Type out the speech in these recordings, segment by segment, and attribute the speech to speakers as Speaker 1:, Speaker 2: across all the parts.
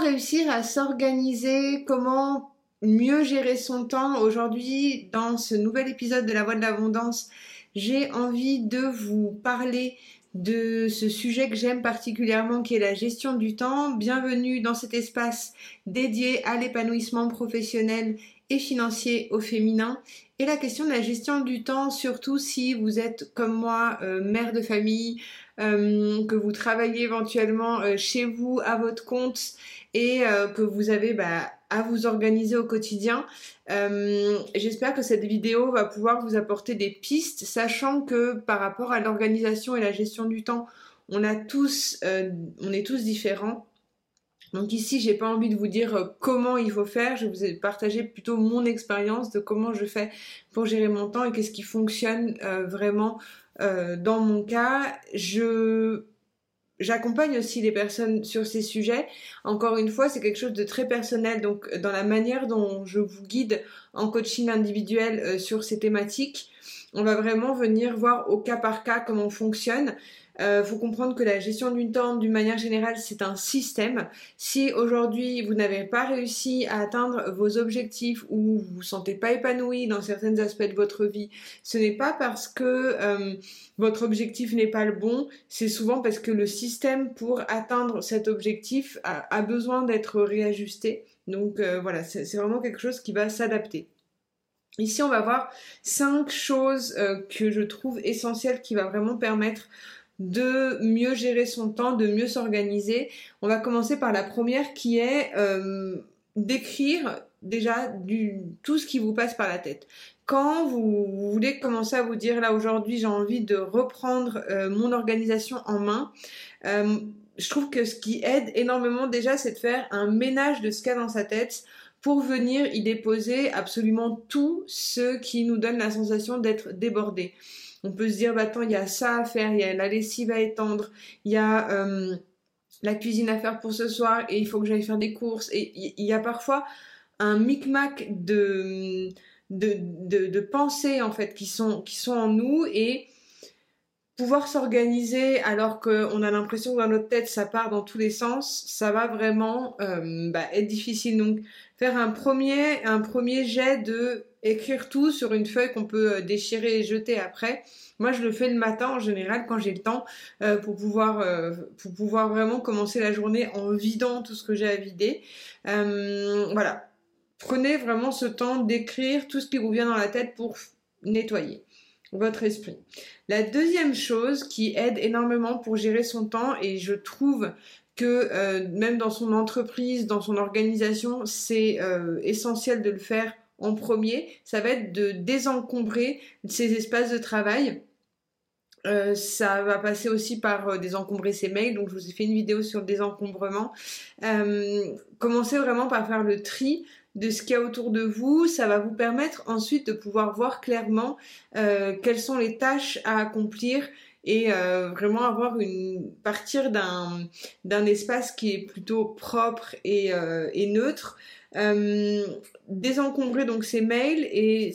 Speaker 1: réussir à s'organiser, comment mieux gérer son temps aujourd'hui dans ce nouvel épisode de la Voix de l'Abondance. J'ai envie de vous parler de ce sujet que j'aime particulièrement qui est la gestion du temps. Bienvenue dans cet espace dédié à l'épanouissement professionnel et financier au féminin et la question de la gestion du temps, surtout si vous êtes comme moi euh, mère de famille, euh, que vous travaillez éventuellement euh, chez vous à votre compte et que vous avez bah, à vous organiser au quotidien. J'espère que cette vidéo va pouvoir vous apporter des pistes, sachant que par rapport à l'organisation et la gestion du temps, on a tous, on est tous différents. Donc ici, j'ai pas envie de vous dire euh, comment il faut faire, je vous partager plutôt mon expérience de comment je fais pour gérer mon temps et qu'est-ce qui fonctionne euh, vraiment euh, dans mon cas. Je J'accompagne aussi les personnes sur ces sujets. Encore une fois, c'est quelque chose de très personnel. Donc, dans la manière dont je vous guide en coaching individuel sur ces thématiques, on va vraiment venir voir au cas par cas comment on fonctionne. Euh, faut comprendre que la gestion d'une temps, d'une manière générale, c'est un système. Si aujourd'hui vous n'avez pas réussi à atteindre vos objectifs ou vous vous sentez pas épanoui dans certains aspects de votre vie, ce n'est pas parce que euh, votre objectif n'est pas le bon, c'est souvent parce que le système pour atteindre cet objectif a, besoin d'être réajusté. Donc euh, voilà, c'est vraiment quelque chose qui va s'adapter. Ici, on va voir cinq choses euh, que je trouve essentielles qui va vraiment permettre de mieux gérer son temps, de mieux s'organiser. On va commencer par la première qui est euh, d'écrire déjà tout ce qui vous passe par la tête. Quand vous, voulez commencer à vous dire là aujourd'hui j'ai envie de reprendre euh, mon organisation en main, euh, je trouve que ce qui aide énormément déjà c'est de faire un ménage de ce qu'il y a dans sa tête pour venir y déposer absolument tout ce qui nous donne la sensation d'être débordé. On peut se dire, bah attends, il y a ça à faire, il y a la lessive à étendre, il y a euh, la cuisine à faire pour ce soir et il faut que j'aille faire des courses. Et il y a parfois un micmac de, de, pensées en fait qui sont, en nous et pouvoir s'organiser alors qu'on a l'impression que dans notre tête ça part dans tous les sens, ça va vraiment euh, bah, être difficile. Donc faire un premier jet de écrire tout sur une feuille qu'on peut euh, déchirer et jeter après. Moi, je le fais le matin en général quand j'ai le temps euh, pour pouvoir euh, pour pouvoir vraiment commencer la journée en vidant tout ce que j'ai à vider. voilà, prenez vraiment ce temps d'écrire tout ce qui vous vient dans la tête pour nettoyer votre esprit. La deuxième chose qui aide énormément pour gérer son temps et je trouve que même dans son entreprise, dans son organisation, c'est essentiel de le faire en premier, ça va être de désencombrer ces espaces de travail. Euh, ça va passer aussi par euh, désencombrer ses mails, donc je vous ai fait une vidéo sur le désencombrement. Euh, commencez vraiment par faire le tri de ce qu'il y a autour de vous, ça va vous permettre ensuite de pouvoir voir clairement quelles sont les tâches à accomplir et vraiment avoir une partir d'un espace qui est plutôt propre et, neutre désencombrer donc ces mails et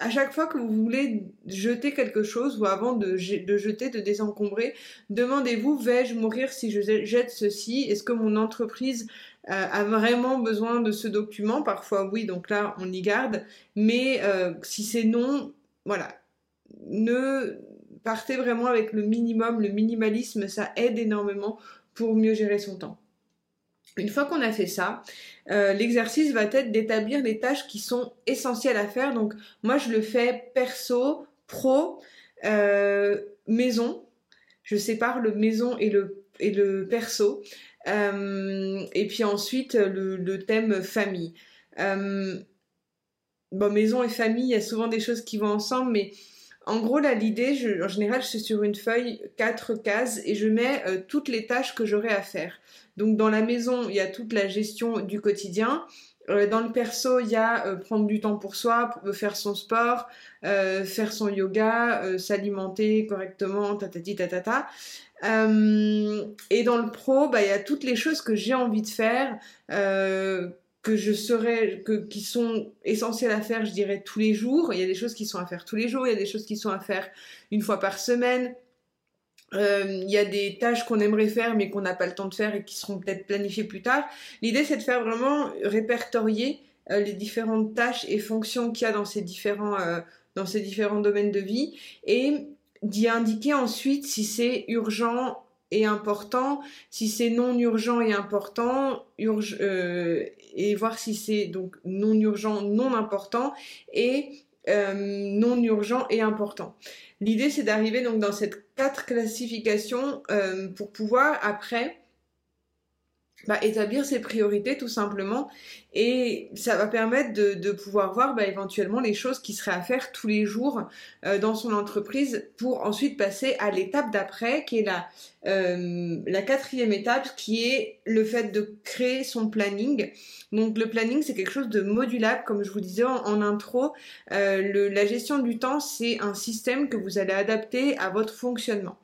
Speaker 1: à chaque fois que vous voulez jeter quelque chose ou avant de, de jeter, de désencombrer, demandez-vous vais-je mourir si je jette ceci? Est-ce que mon entreprise euh, a vraiment besoin de ce document? Parfois oui, donc là on y garde. Mais euh, si c'est non, voilà, ne partez vraiment avec le minimum, le minimalisme, ça aide énormément pour mieux gérer son temps. Une fois qu'on a fait ça, euh, l'exercice va être d'établir les tâches qui sont essentielles à faire. Donc moi je le fais perso, pro, euh, maison. Je sépare le maison et le, et le perso. Euh, et puis ensuite le, le thème famille. bon, maison et famille, il y a souvent des choses qui vont ensemble, mais en gros, là, l'idée, en général, je suis sur une feuille, quatre cases, et je mets euh, toutes les tâches que j'aurai à faire. Donc, dans la maison, il y a toute la gestion du quotidien. Euh, dans le perso, il y a euh, prendre du temps pour soi, faire son sport, faire son yoga, s'alimenter correctement, tatati tatata. et dans le pro, bah, il y a toutes les choses que j'ai envie de faire, que je serais, que, qui sont essentielles à faire, je dirais, tous les jours. Il y a des choses qui sont à faire tous les jours, il y a des choses qui sont à faire une fois par semaine. il y a des tâches qu'on aimerait faire mais qu'on n'a pas le temps de faire et qui seront peut-être planifiées plus tard. L'idée c'est de faire vraiment répertorier les différentes tâches et fonctions qu'il y a dans ces différents dans ces différents domaines de vie et d'y indiquer ensuite si c'est urgent et important, si c'est non urgent et important, euh, et voir si c'est donc non urgent, non important et euh, non urgent et important. L'idée c'est d'arriver donc dans cette quatre classifications euh, pour pouvoir après bah, établir ses priorités tout simplement et ça va permettre de, pouvoir voir bah, éventuellement les choses qui seraient à faire tous les jours euh, dans son entreprise pour ensuite passer à l'étape d'après qui est la, euh, la quatrième étape qui est le fait de créer son planning. Donc le planning c'est quelque chose de modulable comme je vous disais en, intro. Euh, la gestion du temps c'est un système que vous allez adapter à votre fonctionnement.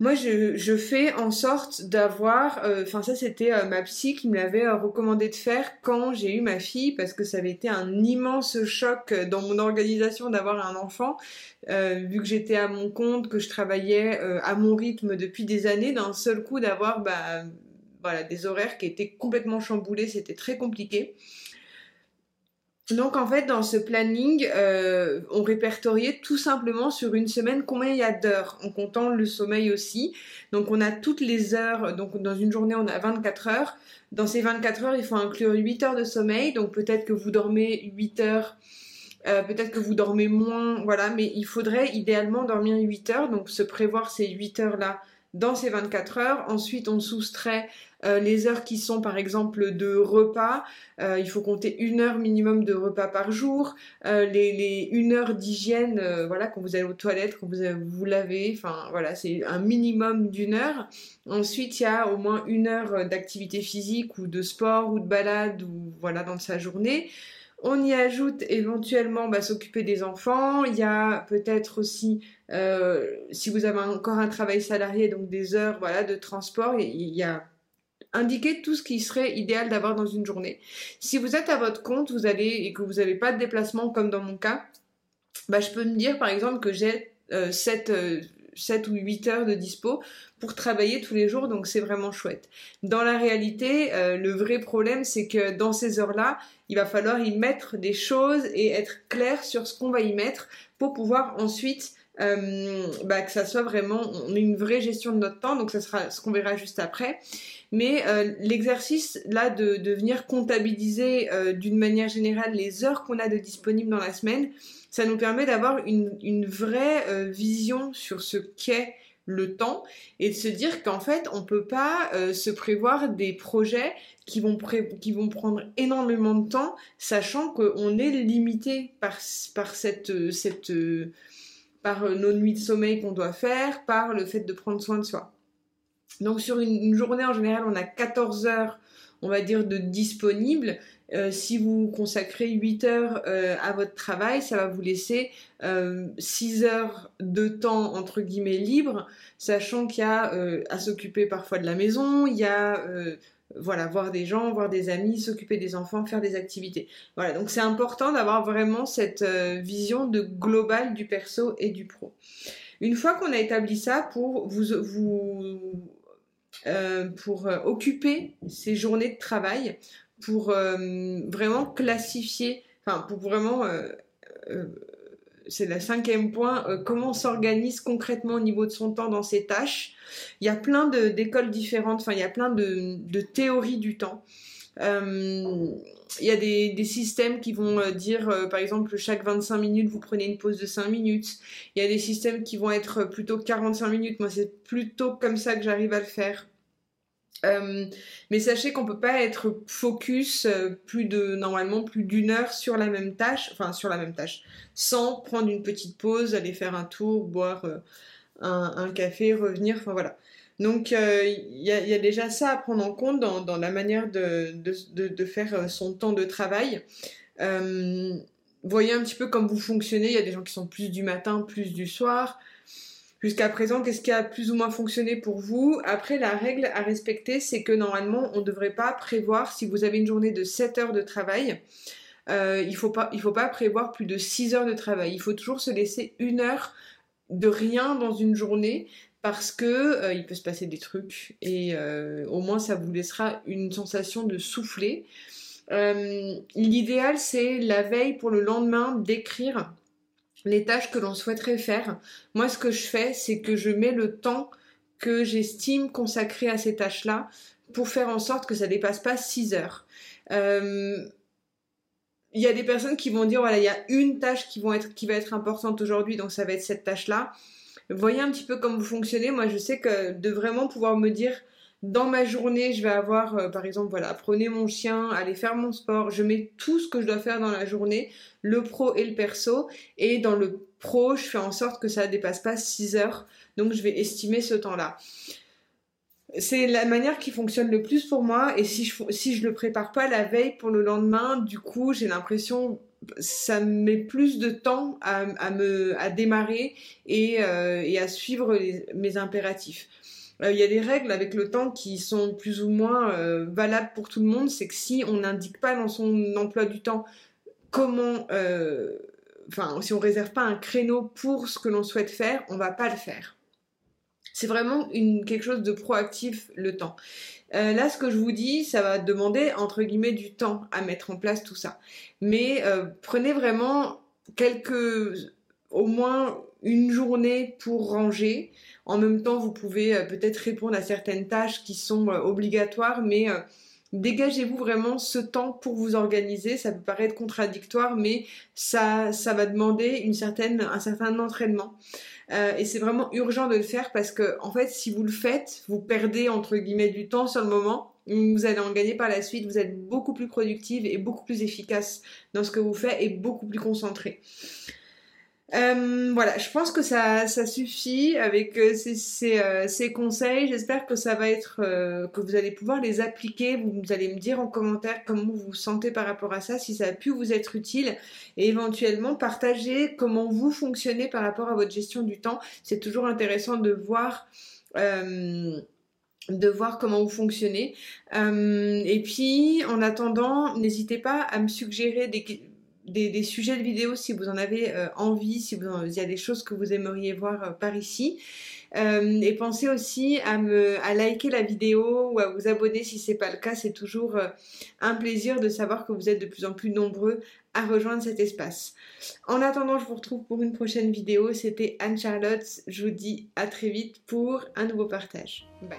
Speaker 1: Moi, je, fais en sorte d'avoir, euh, enfin ça c'était euh, ma psy qui me l'avait euh, recommandé de faire quand j'ai eu ma fille parce que ça avait été un immense choc dans mon organisation d'avoir un enfant, vu que j'étais à mon compte, que je travaillais à mon rythme depuis des années, d'un seul coup d'avoir bah, voilà, des horaires qui étaient complètement chamboulés, c'était très compliqué. Donc en fait dans ce planning, euh, on répertoriait tout simplement sur une semaine combien il y a d'heures, en comptant le sommeil aussi. Donc on a toutes les heures, donc dans une journée on a 24 heures. Dans ces 24 heures il faut inclure 8 heures de sommeil, donc peut-être que vous dormez 8 heures, euh, peut-être que vous dormez moins, voilà, mais il faudrait idéalement dormir 8 heures, donc se prévoir ces 8 heures là dans ces 24 heures. Ensuite, on soustrait euh, les heures qui sont par exemple de repas. Euh, il faut compter une heure minimum de repas par jour. Euh, les, les une heure d'hygiène, voilà, quand vous allez aux toilettes, quand vous vous lavez. Voilà, c'est un minimum d'une heure. Ensuite, il y a au moins une heure d'activité physique ou de sport ou de balade ou voilà dans sa journée. On y ajoute éventuellement bah, s'occuper des enfants. Il y a peut-être aussi, euh, si vous avez encore un travail salarié, donc des heures voilà, de transport. Il y a indiquer tout ce qui serait idéal d'avoir dans une journée. Si vous êtes à votre compte, vous allez et que vous n'avez pas de déplacement comme dans mon cas, bah, je peux me dire par exemple que j'ai 7, euh, 7 ou 8 heures de dispo pour travailler tous les jours, donc c'est vraiment chouette. Dans la réalité, euh, le vrai problème, c'est que dans ces heures-là, il va falloir y mettre des choses et être clair sur ce qu'on va y mettre pour pouvoir ensuite euh, bah, que ça soit vraiment une vraie gestion de notre temps, donc ça sera ce qu'on verra juste après. Mais euh, l'exercice là de, de, venir comptabiliser d'une manière générale les heures qu'on a de disponibles dans la semaine, ça nous permet d'avoir une, une, vraie euh, vision sur ce qu'est le temps et de se dire qu'en fait on peut pas euh, se prévoir des projets qui vont, qui vont prendre énormément de temps sachant qu'on est limité par, par cette, cette par nos nuits de sommeil qu'on doit faire par le fait de prendre soin de soi. Donc sur une, une journée en général on a 14 heures on va dire de disponibles euh, si vous consacrez 8 heures euh, à votre travail, ça va vous laisser euh, 6 heures de temps entre guillemets libre, sachant qu'il y a euh, à s'occuper parfois de la maison, il y a voilà, voir des gens, voir des amis, s'occuper des enfants, faire des activités. Voilà, donc c'est important d'avoir vraiment cette vision de global du perso et du pro. Une fois qu'on a établi ça pour vous, vous pour occuper ces journées de travail, pour euh, vraiment classifier, enfin pour vraiment, euh, euh, c'est le cinquième point, comment on s'organise concrètement au niveau de son temps dans ses tâches. Il y a plein d'écoles différentes, enfin il y a plein de, de théories du temps. il y a des, des, systèmes qui vont dire, par exemple, chaque 25 minutes, vous prenez une pause de 5 minutes. Il y a des systèmes qui vont être plutôt 45 minutes. Moi, c'est plutôt comme ça que j'arrive à le faire. Euh, mais sachez qu'on peut pas être focus euh, plus de normalement plus d'une heure sur la même tâche, enfin sur la même tâche, sans prendre une petite pause, aller faire un tour, boire euh, un, café, revenir, enfin voilà. Donc il y a, déjà ça à prendre en compte dans, la manière de, de, faire son temps de travail. voyez un petit peu comme vous fonctionnez. Il y a des gens qui sont plus du matin, plus du soir. Jusqu'à présent, qu'est-ce qui a plus ou moins fonctionné pour vous? Après, la règle à respecter, c'est que normalement, on ne devrait pas prévoir, si vous avez une journée de 7 heures de travail, euh, il ne faut, pas, prévoir plus de 6 heures de travail. Il faut toujours se laisser une heure de rien dans une journée parce que euh, il peut se passer des trucs et euh, au moins ça vous laissera une sensation de souffler. L'idéal c'est la veille pour le lendemain d'écrire les tâches que l'on souhaiterait faire. Moi ce que je fais c'est que je mets le temps que j'estime consacrer à ces tâches-là pour faire en sorte que ça dépasse pas 6 heures. il y a des personnes qui vont dire voilà il y a une tâche qui, va être importante aujourd'hui donc ça va être cette tâche là voyez un petit peu comment vous fonctionnez. Moi, je sais que de vraiment pouvoir me dire dans ma journée, je vais avoir, euh, par exemple, voilà, prenez mon chien, allez faire mon sport. Je mets tout ce que je dois faire dans la journée, le pro et le perso. Et dans le pro, je fais en sorte que ça ne dépasse pas 6 heures. Donc, je vais estimer ce temps-là. C'est la manière qui fonctionne le plus pour moi. Et si je, je le prépare pas la veille pour le lendemain, du coup, j'ai l'impression ça met plus de temps à, me à démarrer et, euh, et à suivre mes impératifs. Euh, il y a des règles avec le temps qui sont plus ou moins euh, valables pour tout le monde. C'est que si on n'indique pas dans son emploi du temps comment, enfin, si on réserve pas un créneau pour ce que l'on souhaite faire, on va pas le faire. C'est vraiment une, quelque chose de proactif le temps. Euh, là, ce que je vous dis, ça va demander entre guillemets du temps à mettre en place tout ça. Mais euh, prenez vraiment quelques, au moins une journée pour ranger. En même temps, vous pouvez euh, peut-être répondre à certaines tâches qui sont obligatoires, mais dégagez-vous vraiment ce temps pour vous organiser. Ça peut paraître contradictoire, mais ça, ça va demander une certaine, un certain entraînement. Euh, et c'est vraiment urgent de le faire parce que, en fait, si vous le faites, vous perdez entre guillemets du temps sur le moment. Vous allez en gagner par la suite. Vous êtes beaucoup plus productive et beaucoup plus efficace dans ce que vous faites et beaucoup plus concentré. Euh, voilà, je pense que ça, ça suffit avec euh, ces, ces, euh, ces, conseils. J'espère que ça va être, que vous allez pouvoir les appliquer. Vous, allez me dire en commentaire comment vous vous sentez par rapport à ça, si ça a pu vous être utile, et éventuellement partager comment vous fonctionnez par rapport à votre gestion du temps. C'est toujours intéressant de voir de voir comment vous fonctionnez. et puis, en attendant, n'hésitez pas à me suggérer des, des, sujets de vidéos si vous en avez euh, envie, si il y a des choses que vous aimeriez voir euh, par ici. Euh, et pensez aussi à me à liker la vidéo ou à vous abonner si c'est pas le cas. C'est toujours un plaisir de savoir que vous êtes de plus en plus nombreux à rejoindre cet espace. En attendant, je vous retrouve pour une prochaine vidéo. C'était Anne-Charlotte. Je vous dis à très vite pour un nouveau partage. Bye.